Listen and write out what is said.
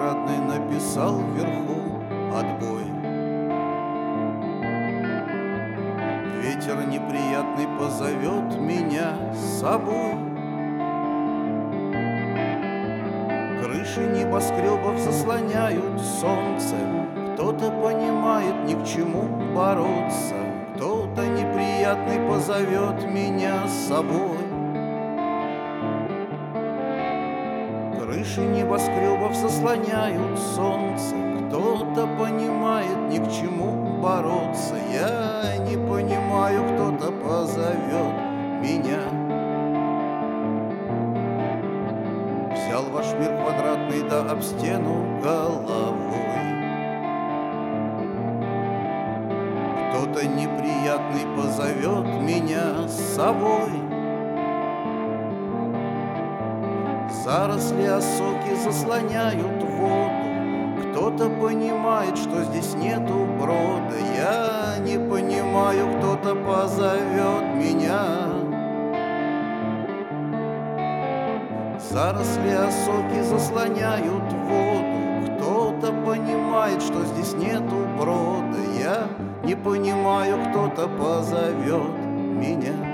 квадратный написал вверху отбой. Ветер неприятный позовет меня с собой. Крыши небоскребов заслоняют солнце, Кто-то понимает ни к чему бороться, Кто-то неприятный позовет меня с собой. Крыши небоскребов заслоняют солнце, Кто-то понимает ни к чему бороться, Я не понимаю, кто-то позовет меня. Взял ваш мир квадратный да об стену головой. Кто-то неприятный позовет меня с собой. Заросли осоки заслоняют воду. Кто-то понимает, что здесь нету брода. Я не понимаю, кто-то позовет меня. Заросли осоки заслоняют воду. Кто-то понимает, что здесь нету брода. Я не понимаю, кто-то позовет меня